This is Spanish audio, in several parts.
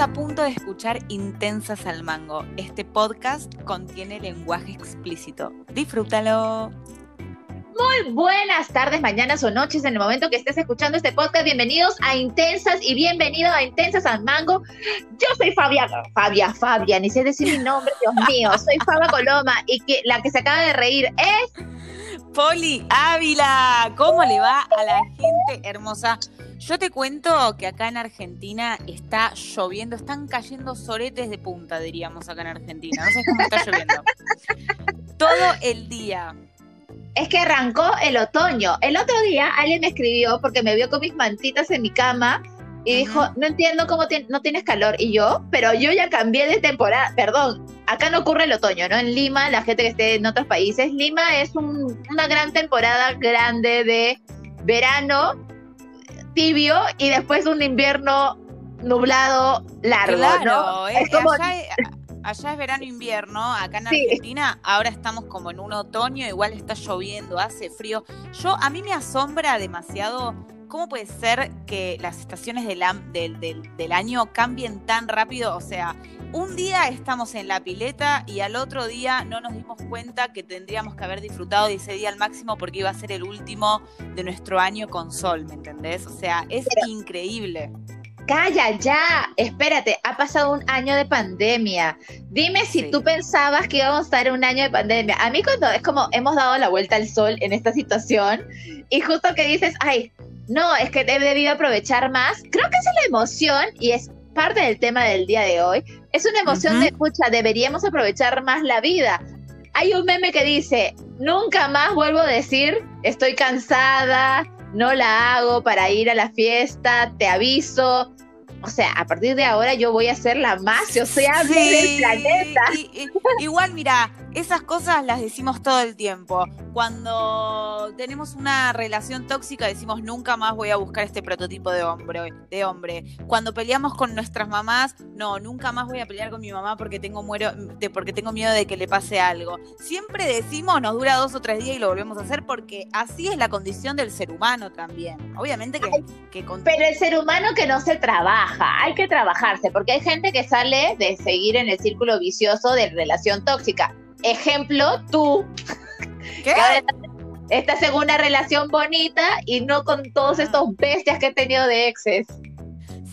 A punto de escuchar Intensas al Mango. Este podcast contiene lenguaje explícito. Disfrútalo. Muy buenas tardes, mañanas o noches en el momento que estés escuchando este podcast. Bienvenidos a Intensas y bienvenido a Intensas al Mango. Yo soy Fabia, Fabia, Fabia, ni sé decir mi nombre, Dios mío. Soy Fabia Coloma y que la que se acaba de reír es Poli Ávila. ¿Cómo le va a la gente hermosa? Yo te cuento que acá en Argentina está lloviendo, están cayendo soretes de punta, diríamos acá en Argentina. No sé cómo está lloviendo. Todo el día. Es que arrancó el otoño. El otro día alguien me escribió porque me vio con mis mantitas en mi cama y dijo, no entiendo cómo no tienes calor. Y yo, pero yo ya cambié de temporada. Perdón, acá no ocurre el otoño, ¿no? En Lima, la gente que esté en otros países, Lima es una gran temporada grande de verano tibio y después un invierno nublado largo, ¿no? Es, como... allá, es verano-invierno, acá en Argentina ahora estamos como en un otoño, igual está lloviendo, hace frío. Yo, a mí me asombra demasiado ¿cómo puede ser que las estaciones del, del, del, año cambien tan rápido? O sea, un día estamos en la pileta y al otro día no nos dimos cuenta que tendríamos que haber disfrutado de ese día al máximo porque iba a ser el último de nuestro año con sol, ¿me entendés? O sea, es increíble. Calla ya, espérate, ha pasado un año de pandemia. Dime si tú pensabas que íbamos a estar en un año de pandemia. A mí cuando es como hemos dado la vuelta al sol en esta situación y justo que dices, ay, no, es que he debido aprovechar más. Creo que esa es la emoción y es parte del tema del día de hoy. Es una emoción de escucha, deberíamos aprovechar más la vida. Hay un meme que dice, nunca más vuelvo a decir, estoy cansada, no la hago para ir a la fiesta, te aviso, o sea, a partir de ahora yo voy a ser la más sociable del planeta. igual, mira, esas cosas las decimos todo el tiempo. Cuando tenemos una relación tóxica decimos nunca más voy a buscar este prototipo de hombre, de hombre. Cuando peleamos con nuestras mamás, no, nunca más voy a pelear con mi mamá porque tengo muero, porque tengo miedo de que le pase algo. Siempre decimos, nos dura dos o tres días y lo volvemos a hacer porque así es la condición del ser humano también. Obviamente que, que Pero el ser humano que no se trabaja, hay que trabajarse, porque hay gente que sale de seguir en el círculo vicioso de relación tóxica Ejemplo, tú. ¿Qué? Estás en una relación bonita y no con todos ah. estos bestias que he tenido de exes.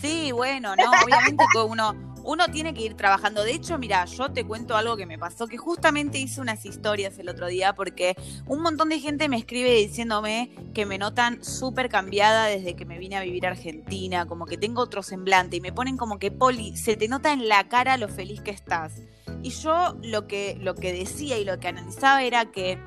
Sí, bueno, no, obviamente que uno, uno tiene que ir trabajando. De hecho, mira, yo te cuento algo que me pasó, que justamente hice unas historias el otro día porque un montón de gente me escribe diciéndome que me notan súper cambiada desde que me vine a vivir a Argentina, como que tengo otro semblante y me ponen como que, Poli, se te nota en la cara lo feliz que estás. Y yo lo que, lo que decía y lo que analizaba era que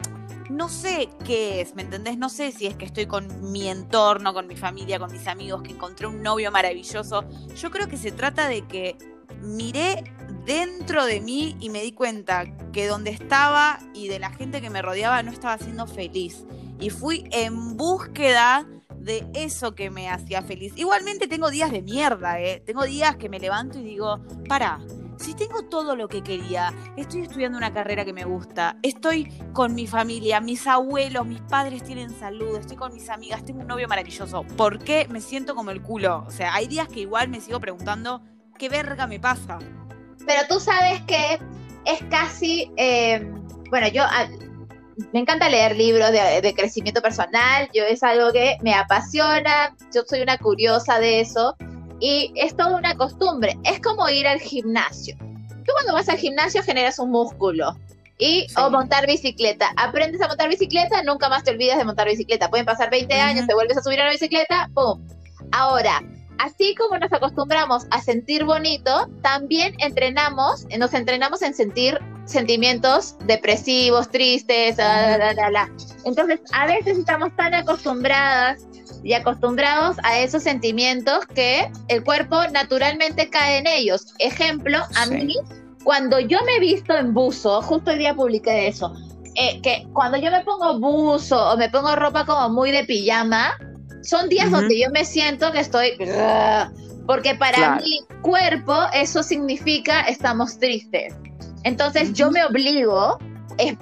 no sé qué es, ¿me entendés? No sé si es que estoy con mi entorno, con mi familia, con mis amigos, que encontré un novio maravilloso. Yo creo que se trata de que miré dentro de mí y me di cuenta que donde estaba y de la gente que me rodeaba no estaba siendo feliz. Y fui en búsqueda de eso que me hacía feliz. Igualmente tengo días de mierda, ¿eh? Tengo días que me levanto y digo, para, si tengo todo lo que quería, estoy estudiando una carrera que me gusta, estoy con mi familia, mis abuelos, mis padres tienen salud, estoy con mis amigas, tengo un novio maravilloso, ¿por qué me siento como el culo? O sea, hay días que igual me sigo preguntando, ¿qué verga me pasa? Pero tú sabes que es casi, eh, bueno, yo ah, me encanta leer libros de, de, crecimiento personal, yo es algo que me apasiona, yo soy una curiosa de eso y es toda una costumbre. Es como ir al gimnasio. Tú cuando vas al gimnasio generas un músculo. Y, o montar bicicleta. Aprendes a montar bicicleta, nunca más te olvidas de montar bicicleta. Pueden pasar 20 años, te vuelves a subir a la bicicleta, ¡pum! Ahora, así como nos acostumbramos a sentir bonito, también entrenamos, nos entrenamos en sentir sentimientos depresivos, tristes, Entonces, a veces estamos tan acostumbradas y acostumbrados a esos sentimientos que el cuerpo naturalmente cae en ellos. Ejemplo, a mí, cuando yo me he visto en buzo, justo el día publiqué eso, eh, que cuando yo me pongo buzo o me pongo ropa como muy de pijama, son días donde yo me siento que estoy... Porque para mi cuerpo eso significa estamos tristes. Entonces yo me obligo,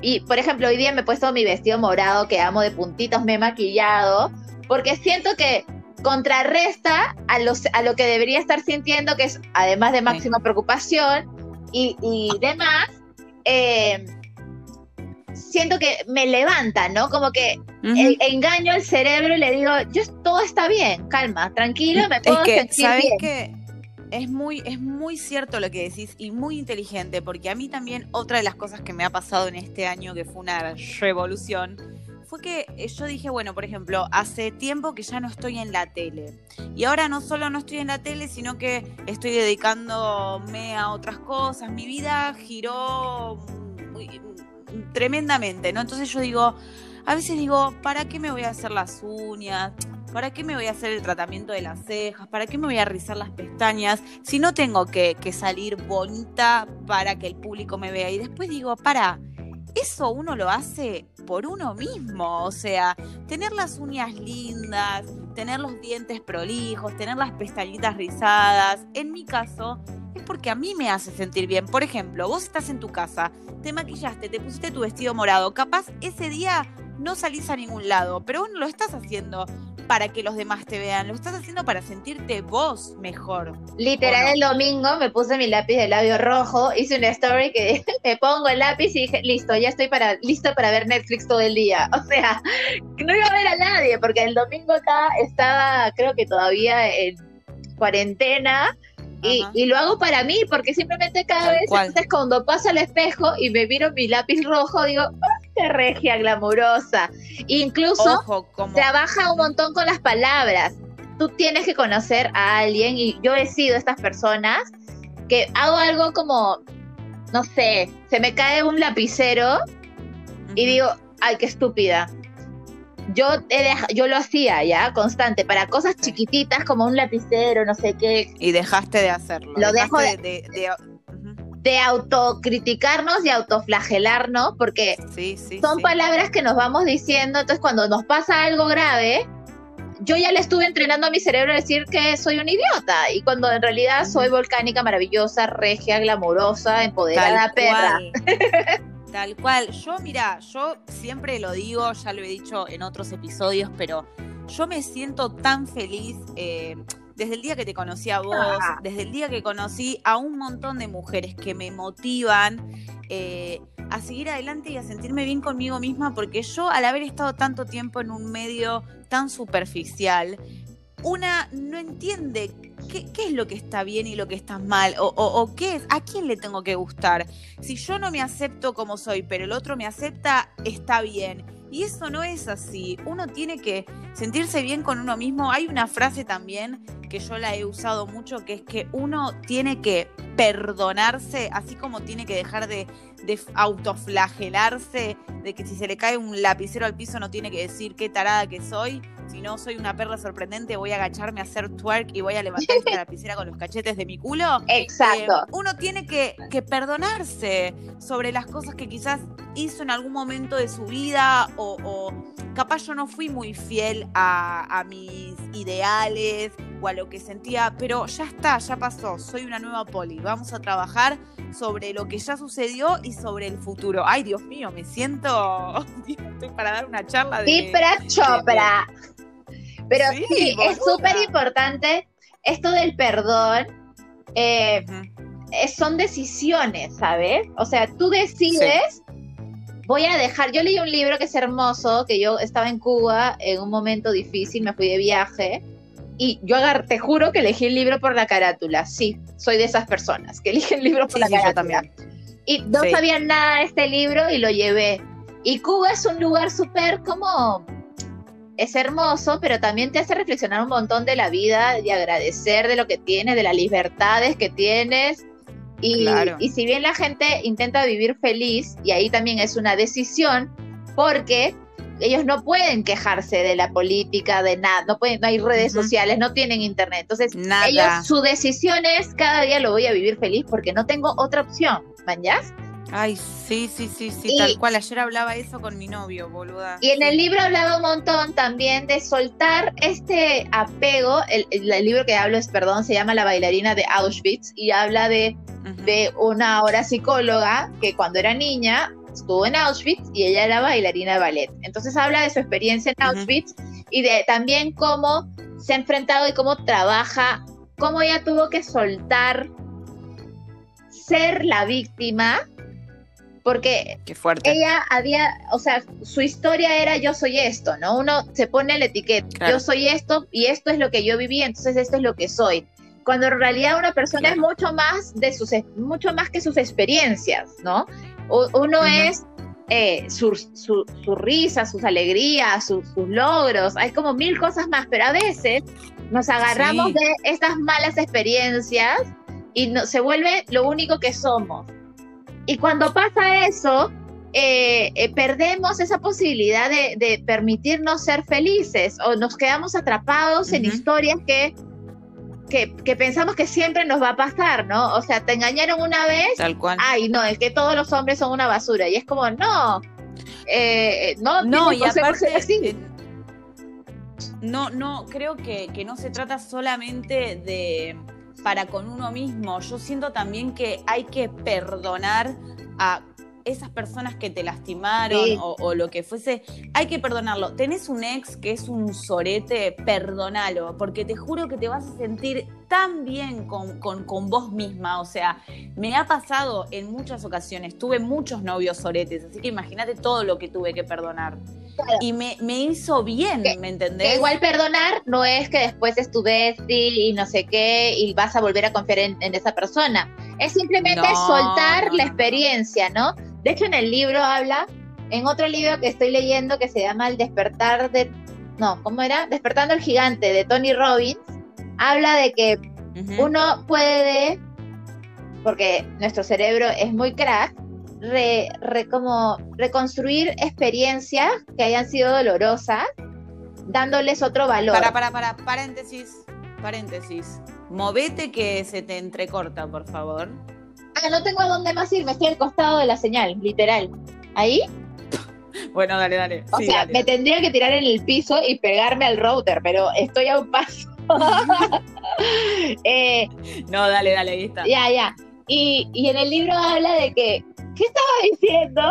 y por ejemplo hoy día me he puesto mi vestido morado que amo de puntitos, me he maquillado, porque siento que contrarresta a, los, a lo que debería estar sintiendo, que es además de máxima preocupación y, y demás, eh, siento que me levanta, ¿no? Como que engaño al cerebro y le digo, yo todo está bien, calma, tranquilo, me puedo es que, ¿sabes Que es muy, es muy cierto lo que decís y muy inteligente, porque a mí también otra de las cosas que me ha pasado en este año, que fue una revolución, fue que eh, yo dije, bueno, por ejemplo, hace tiempo que ya no estoy en la tele. Y ahora no solo no estoy en la tele, sino que estoy dedicándome a otras cosas. Mi vida giró tremendamente, ¿no? Entonces yo digo, a veces digo, ¿para qué me voy a hacer las uñas? ¿Para qué me voy a hacer el tratamiento de las cejas? ¿Para qué me voy a rizar las pestañas? Si no tengo que, salir bonita para que el público me vea. Y después digo, para, eso uno lo hace por uno mismo, o sea, tener las uñas lindas, tener los dientes prolijos, tener las pestañitas rizadas, en mi caso es porque a mí me hace sentir bien. Por ejemplo, vos estás en tu casa, te maquillaste, te pusiste tu vestido morado, capaz ese día no salís a ningún lado, pero vos no lo estás haciendo para que los demás te vean, lo estás haciendo para sentirte vos mejor. Literal, el domingo me puse mi lápiz de labio rojo, hice una story que me pongo el lápiz y dije, listo, ya estoy para, listo para ver Netflix todo el día. O sea, no iba a ver a nadie, porque el domingo acá estaba, creo que todavía en cuarentena. Y, y, lo hago para mí, porque simplemente cada vez, entonces cuando paso al espejo y me miro mi lápiz rojo, digo, regia, glamurosa. Incluso se abaja un montón con las palabras. Tú tienes que conocer a alguien y yo he sido estas personas que hago algo como, no sé, se me cae un lapicero y digo, ay, qué estúpida. Yo, yo lo hacía ya, constante, para cosas chiquititas como un lapicero, no sé qué. Y dejaste de hacerlo. Lo dejo de de autocriticarnos y autoflagelarnos, porque son palabras que nos vamos diciendo, entonces cuando nos pasa algo grave, yo ya le estuve entrenando a mi cerebro a decir que soy un idiota, y cuando en realidad soy volcánica, maravillosa, regia, glamurosa, empoderada, perra. Tal cual. Yo, mira, yo siempre lo digo, ya lo he dicho en otros episodios, pero yo me siento tan feliz. Eh, desde el día que te conocí a vos, ah. desde el día que conocí a un montón de mujeres que me motivan eh, a seguir adelante y a sentirme bien conmigo misma, porque yo al haber estado tanto tiempo en un medio tan superficial, una no entiende qué, es lo que está bien y lo que está mal, o, o, qué es, a quién le tengo que gustar. Si yo no me acepto como soy, pero el otro me acepta, está bien. Y eso no es así. Uno tiene que sentirse bien con uno mismo. Hay una frase también que yo la he usado mucho, que es que uno tiene que perdonarse, así como tiene que dejar de, autoflagelarse, de que si se le cae un lapicero al piso no tiene que decir qué tarada que soy, si no soy una perra sorprendente, voy a agacharme a hacer twerk y voy a levantar la lapicera con los cachetes de mi culo. Exacto. Eh, uno tiene que, perdonarse sobre las cosas que quizás hizo en algún momento de su vida o, capaz yo no fui muy fiel a, a mis ideales o a lo que sentía, pero ya está, ya pasó, soy una nueva poli, vamos a trabajar sobre lo que ya sucedió y sobre el futuro. Ay, Dios mío, me siento, estoy para dar una charla de... Chopra. Pero sí, es súper importante esto del perdón. Eh, son decisiones, ¿sabes? O sea, tú decides, voy a dejar, yo leí un libro que es hermoso, que yo estaba en Cuba en un momento difícil, me fui de viaje y yo agar, te juro que elegí el libro por la carátula. Sí, soy de esas personas que eligen el libro por la carátula. también. Y no sabía nada de este libro y lo llevé. Y Cuba es un lugar súper como... Es hermoso, pero también te hace reflexionar un montón de la vida y agradecer de lo que tienes, de las libertades que tienes. Y, y si bien la gente intenta vivir feliz, y ahí también es una decisión, porque ellos no pueden quejarse de la política, de nada, no pueden, no hay redes sociales, no tienen internet. Entonces, ellos, su decisión es cada día lo voy a vivir feliz porque no tengo otra opción, ¿mañas? Ay, sí, sí, sí, sí, tal cual. Ayer hablaba eso con mi novio, boluda. Y en el libro hablaba un montón también de soltar este apego. El, libro que hablo es, perdón, se llama La bailarina de Auschwitz y habla de, de una ahora psicóloga que cuando era niña estuvo en Auschwitz y ella era bailarina de ballet. Entonces habla de su experiencia en Auschwitz y de también cómo se ha enfrentado y cómo trabaja, cómo ella tuvo que soltar ser la víctima, porque ella había, o sea, su historia era yo soy esto, ¿no? Uno se pone la etiqueta, yo soy esto y esto es lo que yo viví, entonces esto es lo que soy. Cuando en realidad una persona es mucho más de sus, mucho más que sus experiencias, ¿no? uno es eh, su, su, risa, sus alegrías, sus logros, hay como mil cosas más, pero a veces nos agarramos de estas malas experiencias y no, se vuelve lo único que somos. Y cuando pasa eso, eh, eh, perdemos esa posibilidad de, permitirnos ser felices o nos quedamos atrapados en historias que, que, pensamos que siempre nos va a pasar, ¿no? O sea, te engañaron una vez, Tal cual. ay, no, es que todos los hombres son una basura. Y es como, no, eh, no, no, y aparte, así. no, no, creo que, que no se trata solamente de para con uno mismo. Yo siento también que hay que perdonar a esas personas que te lastimaron o, lo que fuese, hay que perdonarlo. Tenés un ex que es un sorete, perdonalo, porque te juro que te vas a sentir tan bien con, con, vos misma. O sea, me ha pasado en muchas ocasiones, tuve muchos novios soretes, así que imagínate todo lo que tuve que perdonar. Y me, hizo bien, ¿me entendés? igual perdonar no es que después estuve y no sé qué y vas a volver a confiar en, esa persona. Es simplemente soltar la experiencia, ¿no? De hecho, en el libro habla, en otro libro que estoy leyendo que se llama El despertar de. No, ¿cómo era? Despertando el gigante de Tony Robbins, habla de que uno puede, porque nuestro cerebro es muy crack, re, como reconstruir experiencias que hayan sido dolorosas, dándoles otro valor. Para, para, para, paréntesis, paréntesis. Movete que se te entrecorta, por favor. Ah, no tengo a dónde más ir, me estoy al costado de la señal, literal. ¿Ahí? Bueno, dale, dale. O sea, me tendría que tirar en el piso y pegarme al router, pero estoy a un paso. Eh, no, dale, dale, ahí está. Ya, ya. Y, y en el libro habla de que. ¿Qué estaba diciendo?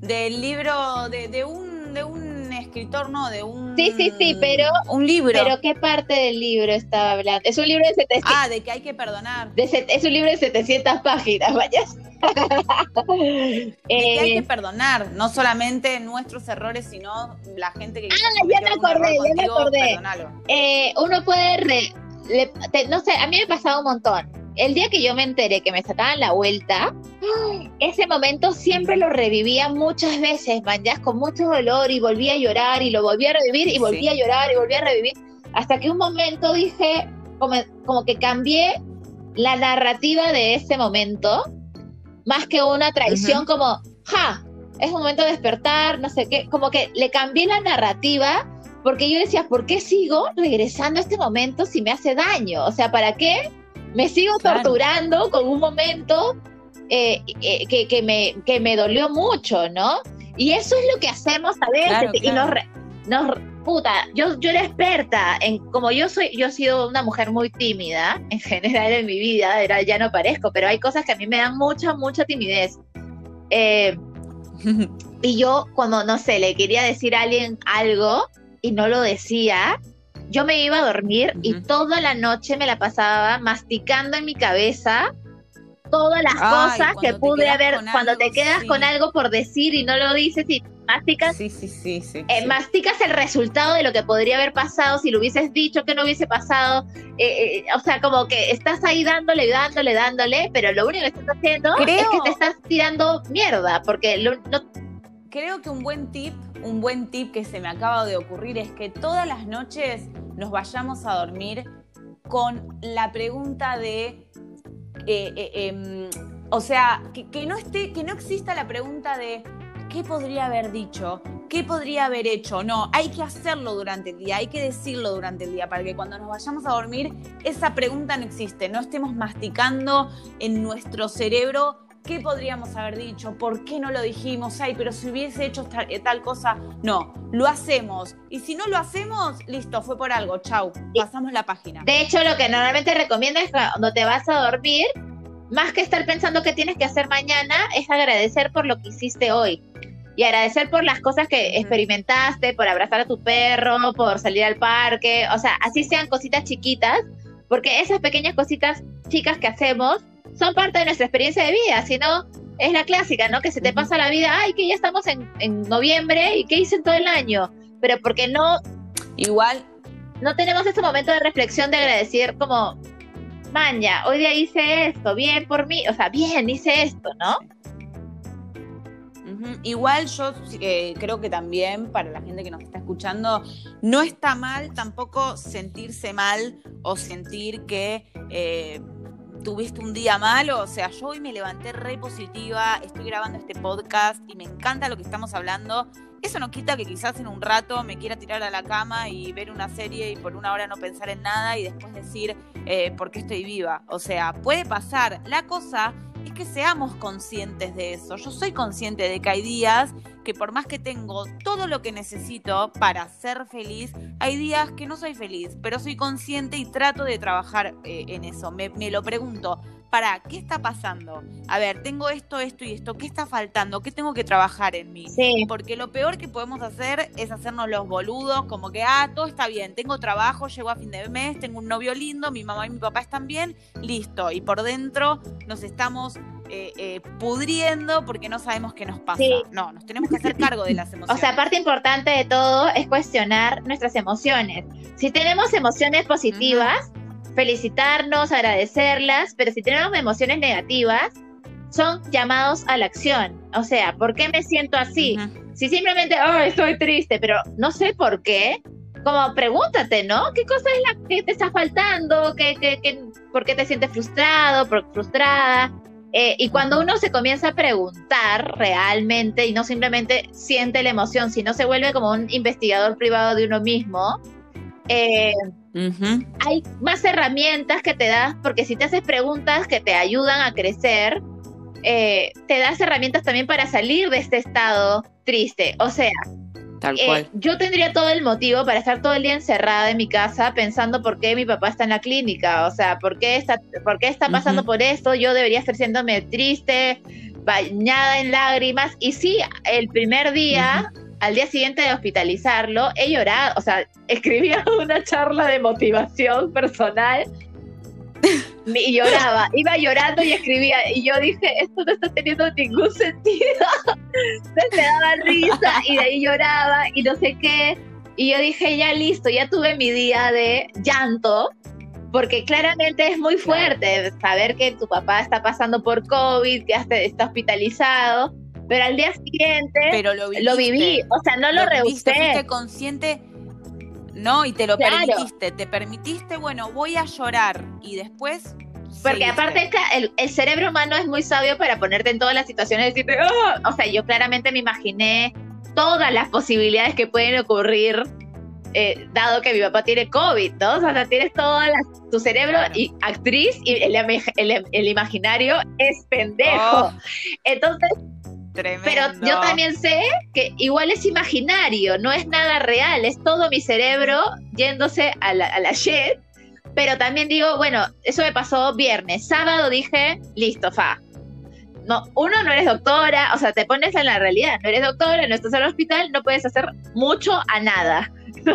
Del libro de, de un, de un escritor, no, de un... Sí, sí, sí, pero... Un libro. Pero ¿qué parte del libro estaba hablando? Es un libro de 700... Ah, de que hay que perdonar. es un libro de 700 páginas, vaya. de que hay que eh, perdonar, no solamente nuestros errores, sino la gente que... Ah, ya me acordé, ya me acordé. Eh, uno puede... no sé, a mí me ha pasado un montón el día que yo me enteré que me sacaban la vuelta, ese momento siempre lo revivía muchas veces, man, con mucho dolor y volvía a llorar y lo volvía a revivir y volvía a llorar y volvía a revivir, hasta que un momento dije, como, que cambié la narrativa de ese momento, más que una traición como, ja, es un momento de despertar, no sé qué, como que le cambié la narrativa porque yo decía, ¿por qué sigo regresando a este momento si me hace daño? O sea, ¿para qué? Me sigo torturando con un momento eh, eh, que, me, que me dolió mucho, ¿no? Y eso es lo que hacemos a veces. Y nos, nos, puta, yo, yo era experta en, como yo soy, yo he sido una mujer muy tímida en general en mi vida, era, ya no parezco, pero hay cosas que a mí me dan mucha, mucha timidez. Eh, y yo cuando, no sé, le quería decir a alguien algo y no lo decía, yo me iba a dormir y toda la noche me la pasaba masticando en mi cabeza todas las cosas que pude haber cuando te quedas con algo por decir y no lo dices y masticas sí, sí, sí, sí, eh, masticas el resultado de lo que podría haber pasado si lo hubieses dicho que no hubiese pasado. Eh, eh, o sea como que estás ahí dándole dándole dándole pero lo único que estás haciendo es que te estás tirando mierda porque no... creo que un buen tip un buen tip que se me acaba de ocurrir es que todas las noches nos vayamos a dormir con la pregunta de, eh, eh, em, o sea, que, no esté, que no exista la pregunta de qué podría haber dicho, qué podría haber hecho. No, hay que hacerlo durante el día, hay que decirlo durante el día para que cuando nos vayamos a dormir esa pregunta no existe, no estemos masticando en nuestro cerebro ¿Qué podríamos haber dicho? ¿Por qué no lo dijimos? Ay, pero si hubiese hecho eh, tal, cosa. No, lo hacemos. Y si no lo hacemos, listo, fue por algo. Chau, pasamos la página. De hecho, lo que normalmente recomiendo es cuando te vas a dormir, más que estar pensando qué tienes que hacer mañana, es agradecer por lo que hiciste hoy. y agradecer por las cosas que experimentaste, por abrazar a tu perro, por salir al parque, o sea, así sean cositas chiquitas, porque esas pequeñas cositas chicas que hacemos son parte de nuestra experiencia de vida, si no, es la clásica, ¿no? Que se te pasa la vida, ay, que ya estamos en, en noviembre y qué hice en todo el año, pero porque no... Igual. No tenemos este momento de reflexión, de agradecer como, man, ya, hoy día hice esto, bien por mí, o sea, bien, hice esto, ¿no? Igual yo eh, creo que también para la gente que nos está escuchando, no está mal tampoco sentirse mal o sentir que eh, tuviste un día malo. O sea, yo hoy me levanté re positiva, estoy grabando este podcast y me encanta lo que estamos hablando. Eso no quita que quizás en un rato me quiera tirar a la cama y ver una serie y por una hora no pensar en nada y después decir eh, por qué estoy viva. O sea, puede pasar. La cosa es que seamos conscientes de eso. Yo soy consciente de que hay días que por más que tengo todo lo que necesito para ser feliz, hay días que no soy feliz, pero soy consciente y trato de trabajar eh, en eso. Me, me lo pregunto, para, ¿qué está pasando? A ver, tengo esto, esto y esto, ¿qué está faltando? ¿Qué tengo que trabajar en mí? Sí. Porque lo peor que podemos hacer es hacernos los boludos, como que, ah, todo está bien, tengo trabajo, llego a fin de mes, tengo un novio lindo, mi mamá y mi papá están bien, listo. Y por dentro nos estamos eh, eh, pudriendo porque no sabemos qué nos pasa. No, nos tenemos que hacer cargo de las emociones. O sea, parte importante de todo es cuestionar nuestras emociones. Si tenemos emociones positivas, felicitarnos, agradecerlas, pero si tenemos emociones negativas, son llamados a la acción. O sea, ¿por qué me siento así? Si simplemente, oh, estoy triste, pero no sé por qué, como pregúntate, ¿no? ¿Qué cosa es la que te está faltando? ¿Qué, qué, qué, por qué te sientes frustrado, frustrada? Eh, y cuando uno se comienza a preguntar realmente y no simplemente siente la emoción, sino se vuelve como un investigador privado de uno mismo, eh, hay más herramientas que te das, porque si te haces preguntas que te ayudan a crecer, eh, te das herramientas también para salir de este estado triste. O sea, Tal eh, yo tendría todo el motivo para estar todo el día encerrada en mi casa pensando por qué mi papá está en la clínica, o sea, por qué está, por qué está pasando por esto, yo debería estar siéndome triste, bañada en lágrimas. Y sí, el primer día al día siguiente de hospitalizarlo, he llorado, o sea, escribía una charla de motivación personal y lloraba, iba llorando y escribía, y yo dije, esto no está teniendo ningún sentido, me daba risa y de ahí lloraba y no sé qué, y yo dije, ya listo, ya tuve mi día de llanto, porque claramente es muy fuerte saber que tu papá está pasando por COVID, que está hospitalizado, pero al día siguiente pero lo, viví, o sea, no lo, lo rehusé. Fuiste consciente, no, y te lo permitiste, te permitiste, bueno, voy a llorar y después... Porque aparte el, el, cerebro humano es muy sabio para ponerte en todas las situaciones y decirte, oh", o sea, yo claramente me imaginé todas las posibilidades que pueden ocurrir eh, dado que mi papá tiene COVID, ¿no? O sea, tienes todo tu cerebro y actriz y el, el, imaginario es pendejo. Oh. Entonces, pero yo también sé que igual es imaginario, no es nada real, es todo mi cerebro yéndose a la, a jet. Pero también digo, bueno, eso me pasó viernes. Sábado dije, listo, fa. No, uno no eres doctora, o sea, te pones en la realidad, no eres doctora, no estás en el hospital, no puedes hacer mucho a nada.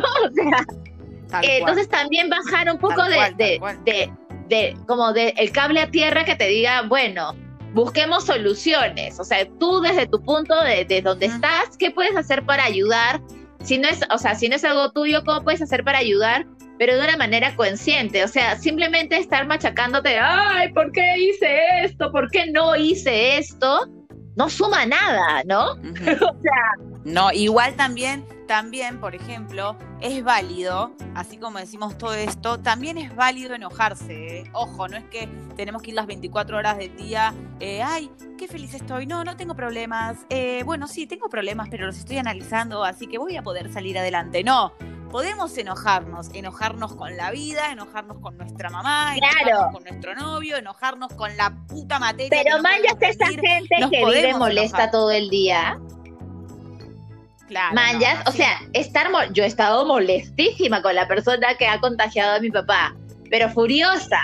O sea, entonces también bajar un poco de, de, de, de, como de el cable a tierra que te diga, bueno, busquemos soluciones. O sea, tú desde tu punto de, de donde estás, ¿qué puedes hacer para ayudar? Si no es, o sea, si no es algo tuyo, ¿cómo puedes hacer para ayudar? Pero de una manera consciente. O sea, simplemente estar machacándote, ay, ¿por qué hice esto? ¿Por qué no hice esto? No suma nada, ¿no? o sea. No, igual también también, por ejemplo, es válido, así como decimos todo esto, también es válido enojarse. ¿eh? Ojo, no es que tenemos que ir las 24 horas del día, eh, ay, qué feliz estoy, no, no tengo problemas. Eh, bueno, sí, tengo problemas, pero los estoy analizando, así que voy a poder salir adelante. No, podemos enojarnos, enojarnos con la vida, enojarnos con nuestra mamá, enojarnos con nuestro novio, enojarnos con la puta materia. Pero manchas esa gente que vive molesta todo el día. Manjas, o sea, estar yo he estado molestísima con la persona que ha contagiado a mi papá, pero furiosa.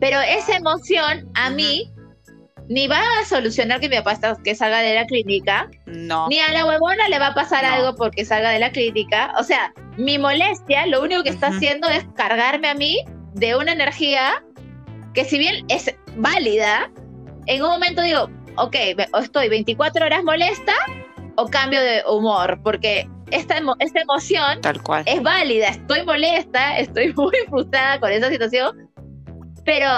Pero esa emoción a mí ni va a solucionar que mi papá está- que salga de la clínica, No. ni a la huevona le va a pasar No. algo porque salga de la clínica. O sea, mi molestia lo único que está haciendo es cargarme a mí de una energía que si bien es válida, en un momento digo, ok, estoy 24 horas molesta o cambio de humor, porque esta, emo- esta emoción Tal cual. es válida, estoy molesta, estoy muy frustrada con esa situación, pero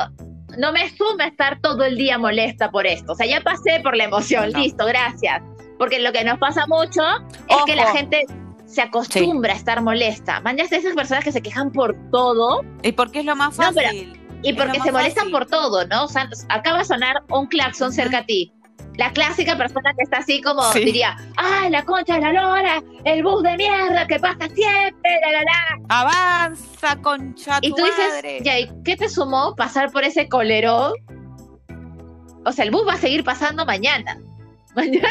no me suma estar todo el día molesta por esto. O sea, ya pasé por la emoción, No. listo, gracias. Porque lo que nos pasa mucho es que la Ojo. gente se acostumbra a estar molesta. Sé esas personas que se quejan por todo ¿Y por qué es lo más No, pero- fácil? y porque se molestan fácil. por todo, ¿no? O sea, acaba de sonar un claxon cerca a ti. La clásica persona que está así como Sí. diría, ¡ay, la concha de la lora! ¡El bus de mierda que pasa siempre! La, la, la". Avanza, concha Y tú dices, ya, ¿y qué te sumó pasar por ese colerón? O sea, el bus va a seguir pasando mañana. Mañana.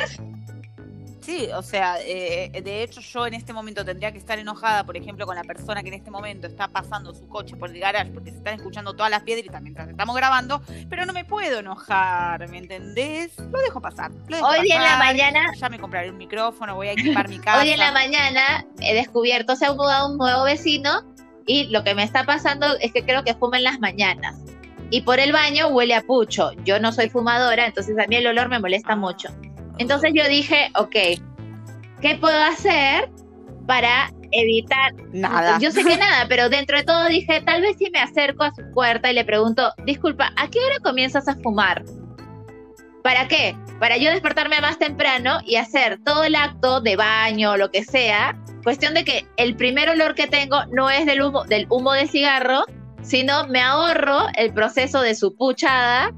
Sí, o sea, eh, de hecho yo en este momento tendría que estar enojada, por ejemplo, con la persona que en este momento está pasando su coche por el garage porque se están escuchando todas las piedritas mientras estamos grabando, pero no me puedo enojar, ¿me entendés? Lo dejo pasar. lo dejo Hoy en la mañana, Ya me compraré un micrófono, voy a equipar mi casa. hoy en la mañana he descubierto, se ha mudado un nuevo vecino y lo que me está pasando es que creo que fuma en las mañanas. Y por el baño huele a pucho. Yo no soy fumadora, entonces a mí el olor me molesta Ah. mucho. Entonces yo dije, ok, ¿qué puedo hacer para evitar Nada. Yo sé que nada, pero dentro de todo dije, tal vez si me acerco a su puerta y le pregunto, disculpa, ¿a qué hora comienzas a fumar? ¿Para qué? Para yo despertarme más temprano y hacer todo el acto de baño o lo que sea. Cuestión de que el primer olor que tengo no es del humo, del humo de cigarro, sino me ahorro el proceso de su puchada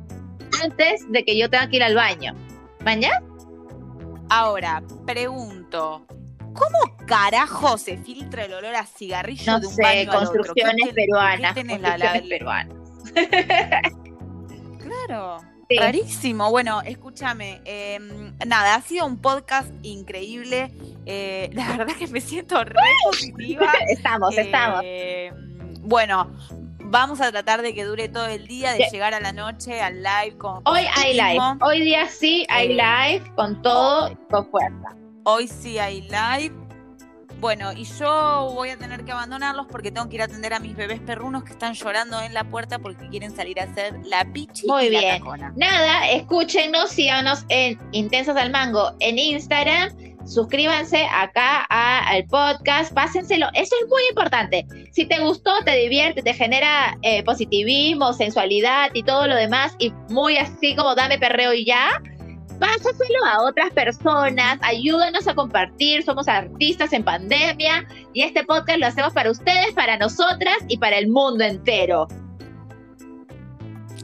antes de que yo tenga que ir al baño. ¿Mañana? Ahora, pregunto. ¿Cómo carajo se filtra el olor a cigarrillo No de un sé, baño al otro? construcciones ¿Qué te- peruanas. qué la- la- construcciones peruanas. Claro. Sí. Rarísimo. Bueno, escúchame. eh, nada, ha sido un podcast increíble. eh, la verdad que me siento re positiva. Estamos, estamos. Eh, bueno, vamos a tratar de que dure todo el día, de Sí. llegar a la noche al live con. Hoy hay live. Hoy día sí hay Eh, live con todo, con fuerza. Hoy sí hay live. Bueno, y yo voy a tener que abandonarlos porque tengo que ir a atender a mis bebés perrunos que están llorando en la puerta porque quieren salir a hacer la pichi Muy y la bien. cacona. Nada, escúchenos, síganos en Intensas al Mango en Instagram. Suscríbanse acá a- al podcast, pásenselo. Eso es muy importante. Si te gustó, te divierte, te genera eh, positivismo, sensualidad y todo lo demás, y muy así como dame perreo y ya, pásaselo a otras personas, ayúdanos a compartir, somos artistas en pandemia y este podcast lo hacemos para ustedes, para nosotras y para el mundo entero.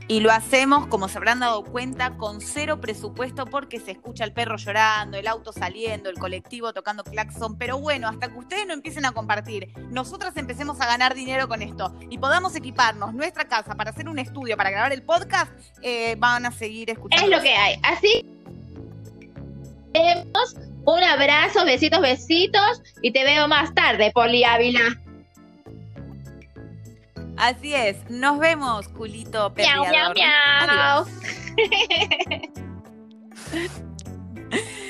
Y lo hacemos, como se habrán dado cuenta, con cero presupuesto porque se escucha el perro llorando, el auto saliendo, el colectivo tocando claxon. Pero bueno, hasta que ustedes no empiecen a compartir, nosotras empecemos a ganar dinero con esto y podamos equiparnos nuestra casa para hacer un estudio, para grabar el podcast, eh, van a seguir escuchando. Es lo que hay. Así. Un abrazo, besitos, besitos. Y te veo más tarde, Poli Ávila. Así es. Nos vemos, culito perreador. Miau, miau, miau. Adiós.